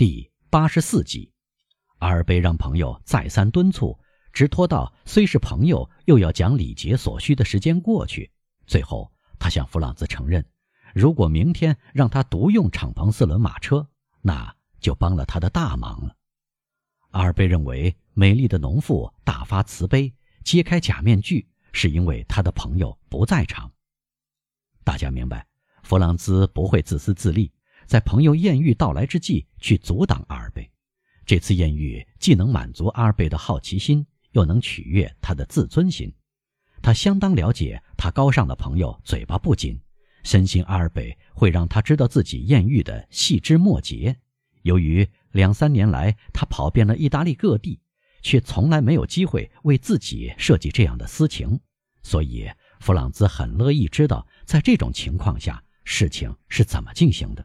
第八十四集，阿尔贝让朋友再三敦促，直拖到虽是朋友，又要讲礼节所需的时间过去。最后，他向弗朗兹承认，如果明天让他独用敞篷四轮马车，那就帮了他的大忙了。阿尔贝认为，美丽的农妇大发慈悲，揭开假面具，是因为他的朋友不在场。大家明白，弗朗兹不会自私自利。在朋友艳遇到来之际，去阻挡阿尔贝。这次艳遇既能满足阿尔贝的好奇心，又能取悦他的自尊心。他相当了解他高尚的朋友嘴巴不紧，深信阿尔贝会让他知道自己艳遇的细枝末节。由于两三年来他跑遍了意大利各地，却从来没有机会为自己设计这样的私情，所以弗朗兹很乐意知道，在这种情况下事情是怎么进行的。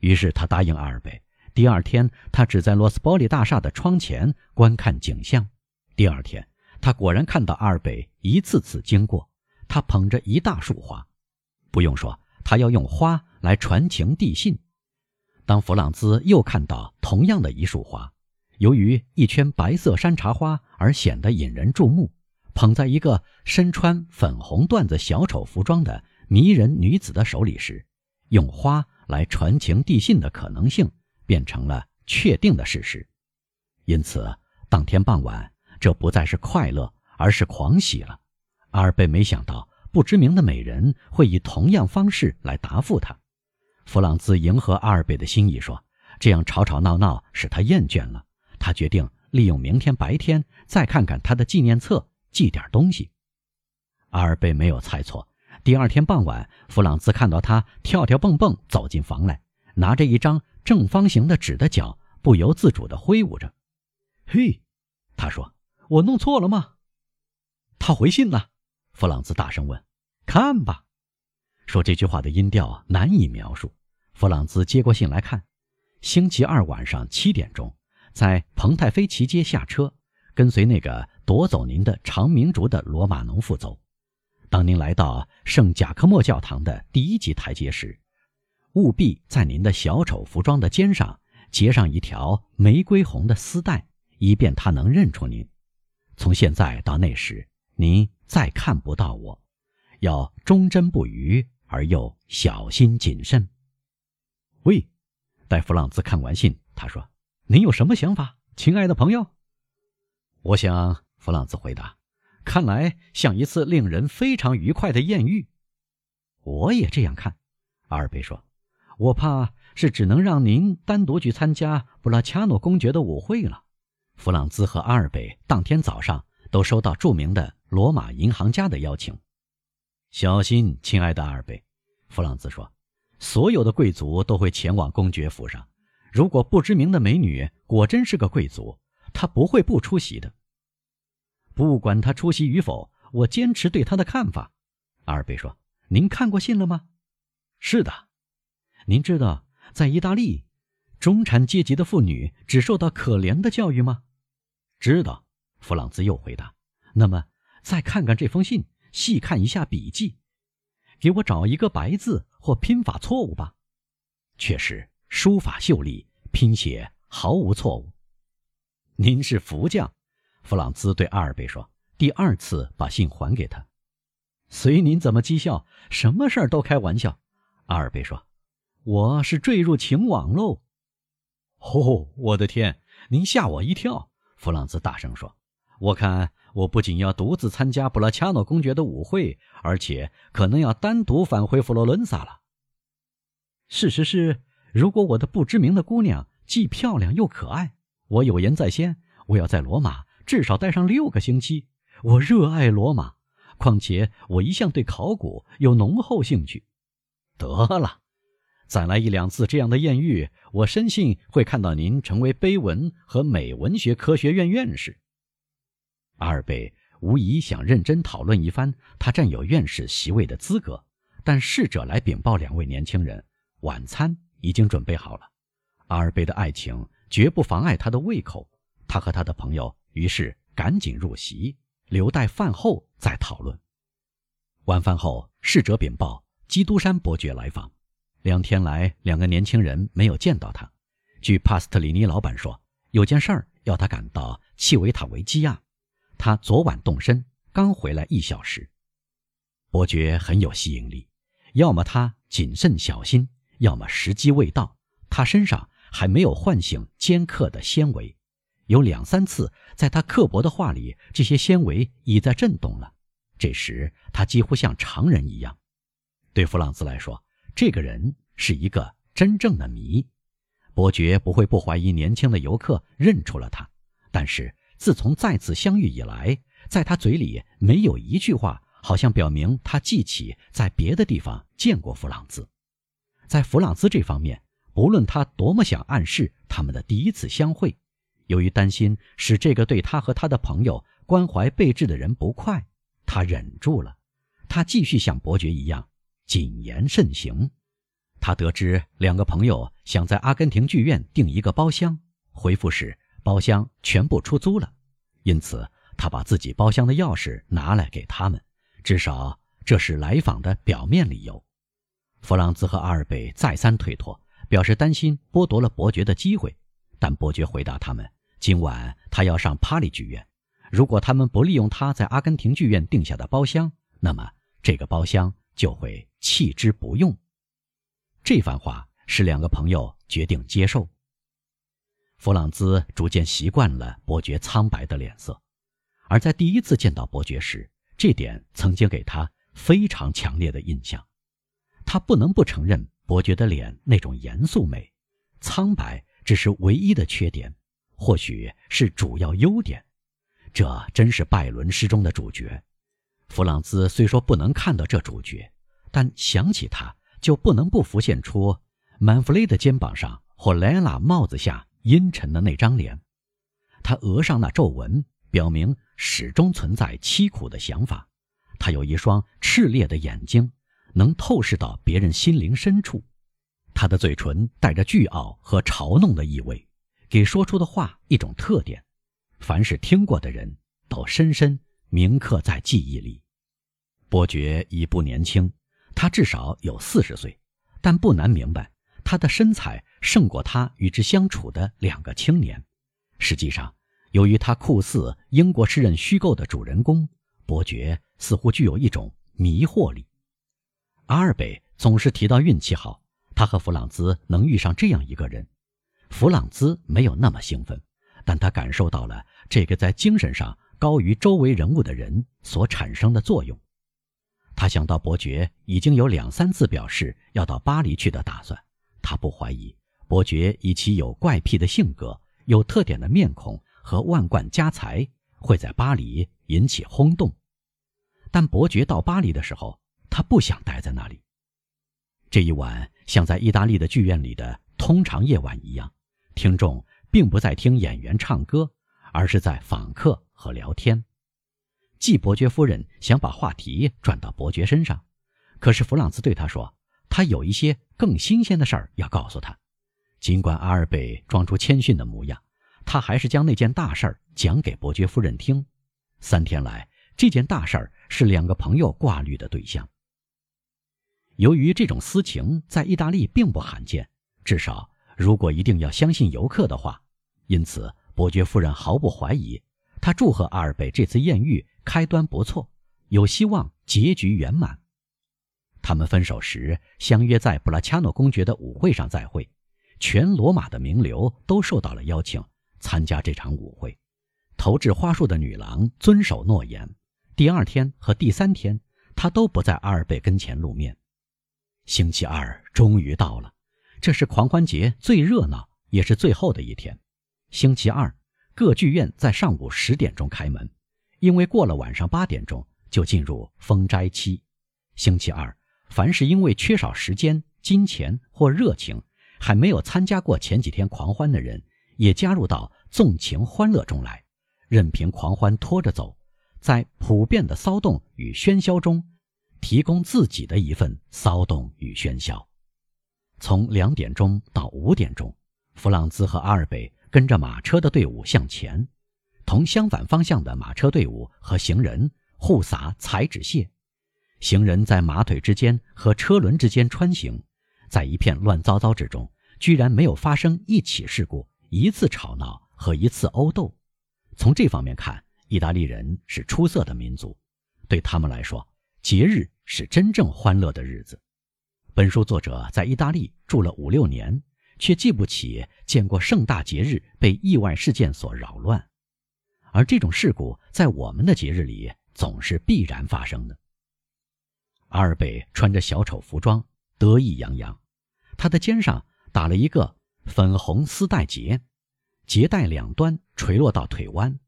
于是他答应阿尔贝。第二天，他只在罗斯伯利大厦的窗前观看景象。第二天，他果然看到阿尔贝一次次经过，他捧着一大束花。不用说，他要用花来传情递信。当弗朗兹又看到同样的一束花，由于一圈白色山茶花而显得引人注目，捧在一个身穿粉红缎子小丑服装的迷人女子的手里时，用花。来传情递信的可能性变成了确定的事实，因此当天傍晚，这不再是快乐，而是狂喜了。阿尔贝没想到不知名的美人会以同样方式来答复他。弗朗兹迎合阿尔贝的心意说：“这样吵吵闹闹使他厌倦了，他决定利用明天白天再看看他的纪念册，寄点东西。”阿尔贝没有猜错。第二天傍晚，弗朗兹看到他跳跳蹦蹦走进房来，拿着一张正方形的纸的角不由自主地挥舞着。“嘿，”他说，“我弄错了吗？”他回信了。弗朗兹大声问：“看吧。”说这句话的音调难以描述。弗朗兹接过信来看。星期二晚上七点钟，在彭泰菲奇街下车，跟随那个夺走您的长明烛的罗马农妇走。当您来到圣贾科莫教堂的第一级台阶时，务必在您的小丑服装的肩上结上一条玫瑰红的丝带，以便他能认出您。从现在到那时，您再看不到我，要忠贞不渝而又小心谨慎。喂，待弗朗兹看完信，他说：“您有什么想法，亲爱的朋友？”我想，弗朗兹回答。看来像一次令人非常愉快的艳遇，我也这样看。阿尔贝说：“我怕是只能让您单独去参加布拉恰诺公爵的舞会了。”弗朗兹和阿尔贝当天早上都收到著名的罗马银行家的邀请。小心，亲爱的阿尔贝，弗朗兹说：“所有的贵族都会前往公爵府上。如果不知名的美女果真是个贵族，她不会不出席的。”不管他出席与否，我坚持对他的看法。阿尔贝说：“您看过信了吗？”“是的。”“您知道在意大利，中产阶级的妇女只受到可怜的教育吗？”“知道。”弗朗兹又回答。“那么，再看看这封信，细看一下笔记，给我找一个白字或拼法错误吧。”“确实，书法秀丽，拼写毫无错误。”“您是福将。”弗朗兹对阿尔贝说：“第二次把信还给他，随您怎么讥笑，什么事儿都开玩笑。”阿尔贝说：“我是坠入情网喽。”“哦，我的天，您吓我一跳！”弗朗兹大声说：“我看我不仅要独自参加布拉恰诺公爵的舞会，而且可能要单独返回佛罗伦萨了。事实是，如果我的不知名的姑娘既漂亮又可爱，我有言在先，我要在罗马。”至少待上六个星期。我热爱罗马，况且我一向对考古有浓厚兴趣。得了，再来一两次这样的艳遇，我深信会看到您成为碑文和美文学科学院院士。阿尔贝无疑想认真讨论一番他占有院士席位的资格，但侍者来禀报两位年轻人，晚餐已经准备好了。阿尔贝的爱情绝不妨碍他的胃口，他和他的朋友。于是赶紧入席，留待饭后再讨论。晚饭后，侍者禀报基督山伯爵来访。两天来，两个年轻人没有见到他。据帕斯特里尼老板说，有件事儿要他赶到契维塔维基亚，他昨晚动身，刚回来一小时。伯爵很有吸引力，要么他谨慎小心，要么时机未到，他身上还没有唤醒尖刻的纤维。有两三次，在他刻薄的话里，这些纤维已在震动了。这时，他几乎像常人一样。对弗朗兹来说，这个人是一个真正的谜。伯爵不会不怀疑年轻的游客认出了他，但是自从再次相遇以来，在他嘴里没有一句话好像表明他记起在别的地方见过弗朗兹。在弗朗兹这方面，不论他多么想暗示他们的第一次相会，由于担心使这个对他和他的朋友关怀备至的人不快，他忍住了。他继续像伯爵一样谨言慎行。他得知两个朋友想在阿根廷剧院订一个包厢，回复时包厢全部出租了，因此他把自己包厢的钥匙拿来给他们，至少这是来访的表面理由。弗朗兹和阿尔贝再三推脱，表示担心剥夺了伯爵的机会，但伯爵回答他们：今晚他要上帕利剧院，如果他们不利用他在阿根廷剧院订下的包厢，那么这个包厢就会弃之不用。这番话使两个朋友决定接受。弗朗兹逐渐习惯了伯爵苍白的脸色，而在第一次见到伯爵时，这点曾经给他非常强烈的印象。他不能不承认伯爵的脸那种严肃美，苍白只是唯一的缺点，或许是主要优点。这真是拜伦诗中的主角。弗朗兹虽说不能看到这主角，但想起他。就不能不浮现出曼弗雷的肩膀上或莱拉帽子下阴沉的那张脸，他额上那皱纹表明始终存在凄苦的想法。他有一双炽烈的眼睛，能透视到别人心灵深处。他的嘴唇带着倨傲和嘲弄的意味，给说出的话一种特点，凡是听过的人都深深铭刻在记忆里。伯爵已不年轻。他至少有四十岁，但不难明白，他的身材胜过他与之相处的两个青年。实际上，由于他酷似英国诗人虚构的主人公，伯爵似乎具有一种迷惑力。阿尔贝总是提到运气好，他和弗朗兹能遇上这样一个人。弗朗兹没有那么兴奋，但他感受到了这个在精神上高于周围人物的人所产生的作用。他想到伯爵已经有两三次表示要到巴黎去的打算，他不怀疑伯爵以其有怪癖的性格、有特点的面孔和万贯家财会在巴黎引起轰动。但伯爵到巴黎的时候，他不想待在那里。这一晚像在意大利的剧院里的通常夜晚一样，听众并不在听演员唱歌，而是在访客和聊天。季伯爵夫人想把话题转到伯爵身上，可是弗朗兹对他说：“他有一些更新鲜的事儿要告诉他。”尽管阿尔贝装出谦逊的模样，他还是将那件大事儿讲给伯爵夫人听。三天来，这件大事儿是两个朋友挂虑的对象。由于这种私情在意大利并不罕见，至少如果一定要相信游客的话，因此伯爵夫人毫不怀疑。她祝贺阿尔贝这次艳遇。开端不错，有希望结局圆满。他们分手时相约在布拉恰诺公爵的舞会上再会，全罗马的名流都受到了邀请参加这场舞会。投掷花束的女郎遵守诺言，第二天和第三天，她都不在阿尔贝跟前露面。星期二终于到了，这是狂欢节最热闹也是最后的一天。星期二，各剧院在上午十点钟开门。因为过了晚上八点钟就进入封斋期，星期二，凡是因为缺少时间、金钱或热情，还没有参加过前几天狂欢的人，也加入到纵情欢乐中来，任凭狂欢拖着走，在普遍的骚动与喧嚣中，提供自己的一份骚动与喧嚣。从两点钟到五点钟，弗朗兹和阿尔贝跟着马车的队伍向前。同相反方向的马车队伍和行人互撒彩纸屑，行人在马腿之间和车轮之间穿行，在一片乱糟糟之中，居然没有发生一起事故、一次吵闹和一次殴斗。从这方面看，意大利人是出色的民族，对他们来说，节日是真正欢乐的日子。本书作者在意大利住了五六年，却记不起见过盛大节日被意外事件所扰乱，而这种事故在我们的节日里总是必然发生的。阿尔贝穿着小丑服装，得意洋洋，他的肩上打了一个粉红丝带结，结带两端垂落到腿弯。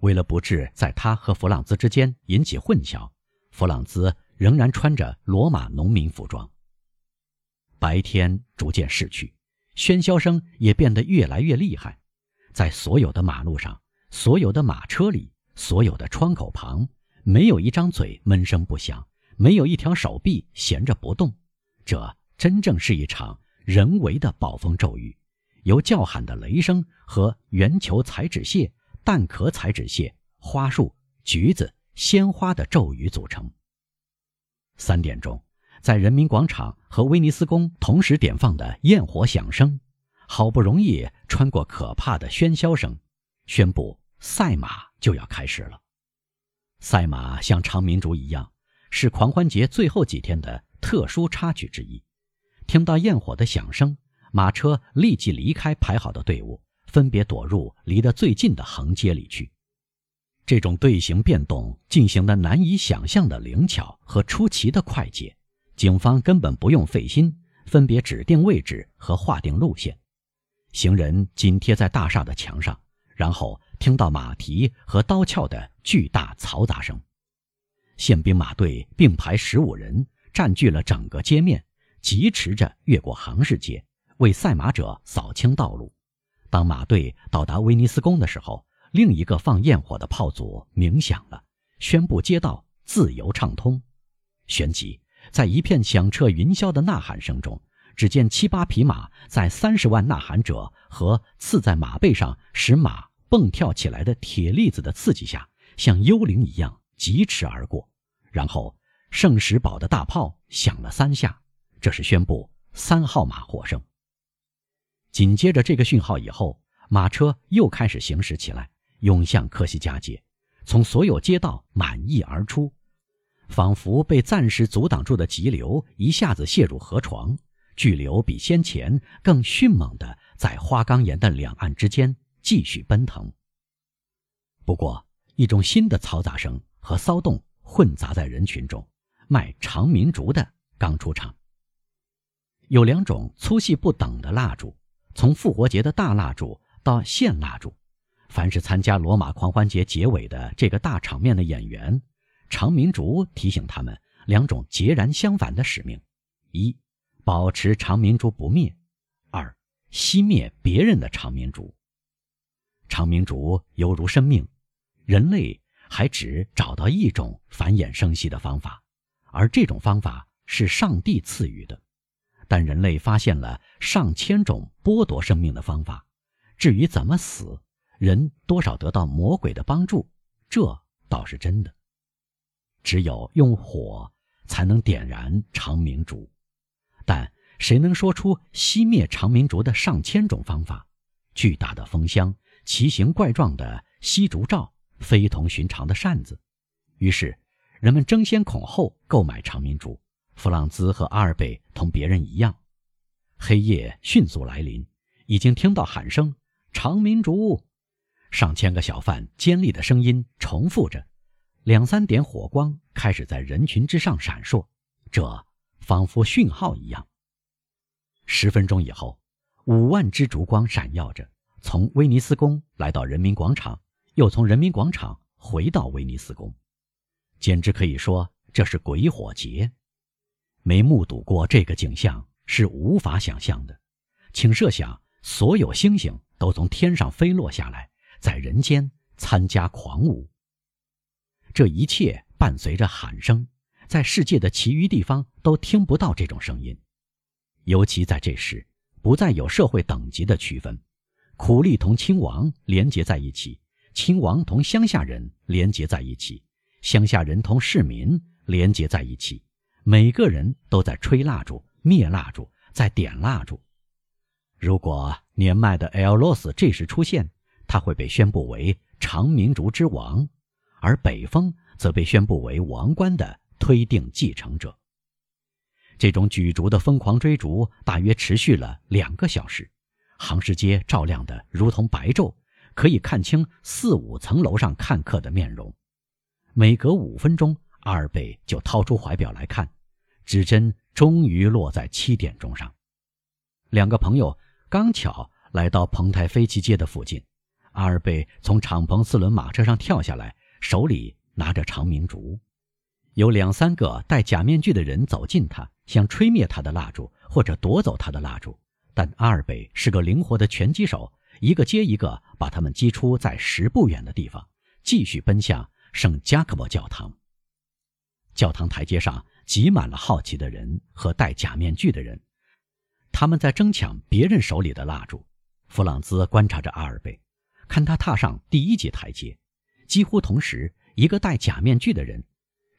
为了不致在他和弗朗兹之间引起混淆，弗朗兹仍然穿着罗马农民服装。白天逐渐逝去，喧嚣声也变得越来越厉害，在所有的马路上、所有的马车里、所有的窗口旁，没有一张嘴闷声不响，没有一条手臂闲着不动。这真正是一场人为的暴风骤雨，由叫喊的雷声和圆球彩纸屑、蛋壳彩纸屑、花束、橘子、鲜花的骤雨组成。三点钟。在人民广场和威尼斯宫同时点放的焰火响声，好不容易穿过可怕的喧嚣声，宣布赛马就要开始了。赛马像长明烛一样，是狂欢节最后几天的特殊插曲之一。听到焰火的响声，马车立即离开排好的队伍，分别躲入离得最近的横街里去。这种队形变动进行的难以想象的灵巧和出奇的快捷。警方根本不用费心，分别指定位置和划定路线，行人紧贴在大厦的墙上，然后听到马蹄和刀鞘的巨大嘈杂声。宪兵马队并排十五人，占据了整个街面，疾驰着越过杭市街，为赛马者扫清道路。当马队到达威尼斯宫的时候，另一个放焰火的炮组鸣响了，宣布街道自由畅通，旋即。在一片响彻云霄的呐喊声中，只见七八匹马在三十万呐喊者和刺在马背上使马蹦跳起来的铁粒子的刺激下，像幽灵一样疾驰而过。然后，圣石堡的大炮响了三下，这是宣布三号马获胜。紧接着这个讯号以后，马车又开始行驶起来，涌向科西嘉街，从所有街道满溢而出。仿佛被暂时阻挡住的急流一下子泻入河床，巨流比先前更迅猛地在花岗岩的两岸之间继续奔腾。不过，一种新的嘈杂声和骚动混杂在人群中，卖长明烛的刚出场。有两种粗细不等的蜡烛，从复活节的大蜡烛到线蜡烛，凡是参加罗马狂欢节结尾的这个大场面的演员。长明烛提醒他们两种截然相反的使命：一，保持长明烛不灭；二，熄灭别人的长明烛。长明烛犹如生命，人类还只找到一种繁衍生息的方法，而这种方法是上帝赐予的。但人类发现了上千种剥夺生命的方法，至于怎么死，人多少得到魔鬼的帮助，这倒是真的。只有用火才能点燃长明烛，但谁能说出熄灭长明烛的上千种方法？巨大的风箱、奇形怪状的吸烛罩、非同寻常的扇子。于是，人们争先恐后购买长明烛。弗朗兹和阿尔贝同别人一样，黑夜迅速来临，已经听到喊声：“长明烛！”上千个小贩尖利的声音重复着。两三点火光开始在人群之上闪烁，这仿佛讯号一样。十分钟以后，五万支烛光闪耀着，从威尼斯宫来到人民广场，又从人民广场回到威尼斯宫，简直可以说这是鬼火节。没目睹过这个景象是无法想象的。请设想，所有星星都从天上飞落下来，在人间参加狂舞。这一切伴随着喊声，在世界的其余地方都听不到这种声音。尤其在这时，不再有社会等级的区分，苦力同亲王连结在一起，亲王同乡下人连结在一起，乡下人同市民连结在一起。每个人都在吹蜡烛、灭蜡烛、在点蜡烛。如果年迈的埃尔洛斯这时出现，他会被宣布为长明族之王，而北风则被宣布为王冠的推定继承者。这种举足的疯狂追逐大约持续了两个小时，杭市街照亮的如同白昼，可以看清四五层楼上看客的面容。每隔五分钟，阿尔贝就掏出怀表来看，指针终于落在七点钟上。两个朋友刚巧来到蓬台飞机街的附近，阿尔贝从敞篷四轮马车上跳下来，手里拿着长明烛。有两三个戴假面具的人走近他，想吹灭他的蜡烛或者夺走他的蜡烛，但阿尔贝是个灵活的拳击手，一个接一个把他们击出在十步远的地方，继续奔向圣加克伯教堂。教堂台阶上挤满了好奇的人和戴假面具的人，他们在争抢别人手里的蜡烛。弗朗兹观察着阿尔贝，看他踏上第一级台阶，几乎同时，一个戴假面具的人。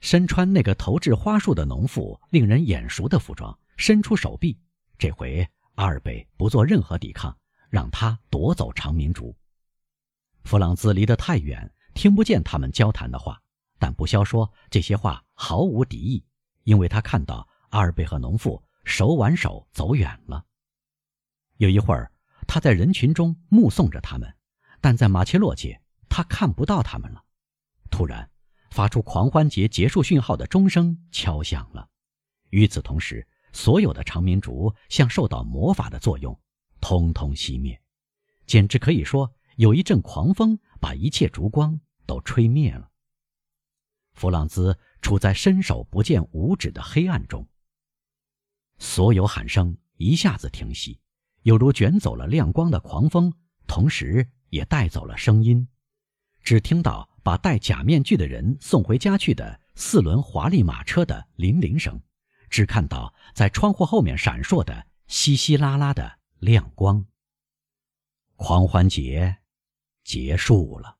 身穿那个投掷花束的农妇令人眼熟的服装，伸出手臂。这回阿尔贝不做任何抵抗，让他夺走长明烛。弗朗兹离得太远，听不见他们交谈的话，但不消说这些话毫无敌意，因为他看到阿尔贝和农妇手挽手走远了。有一会儿，他在人群中目送着他们，但在马切洛街，他看不到他们了。突然。发出狂欢节结束讯号的钟声敲响了，与此同时，所有的长明烛像受到魔法的作用，通通熄灭，简直可以说有一阵狂风把一切烛光都吹灭了。弗朗兹处在伸手不见五指的黑暗中，所有喊声一下子停息，犹如卷走了亮光的狂风，同时也带走了声音，只听到。把戴假面具的人送回家去的四轮华丽马车的铃铃声，只看到在窗户后面闪烁的稀稀拉拉的亮光。狂欢节结束了。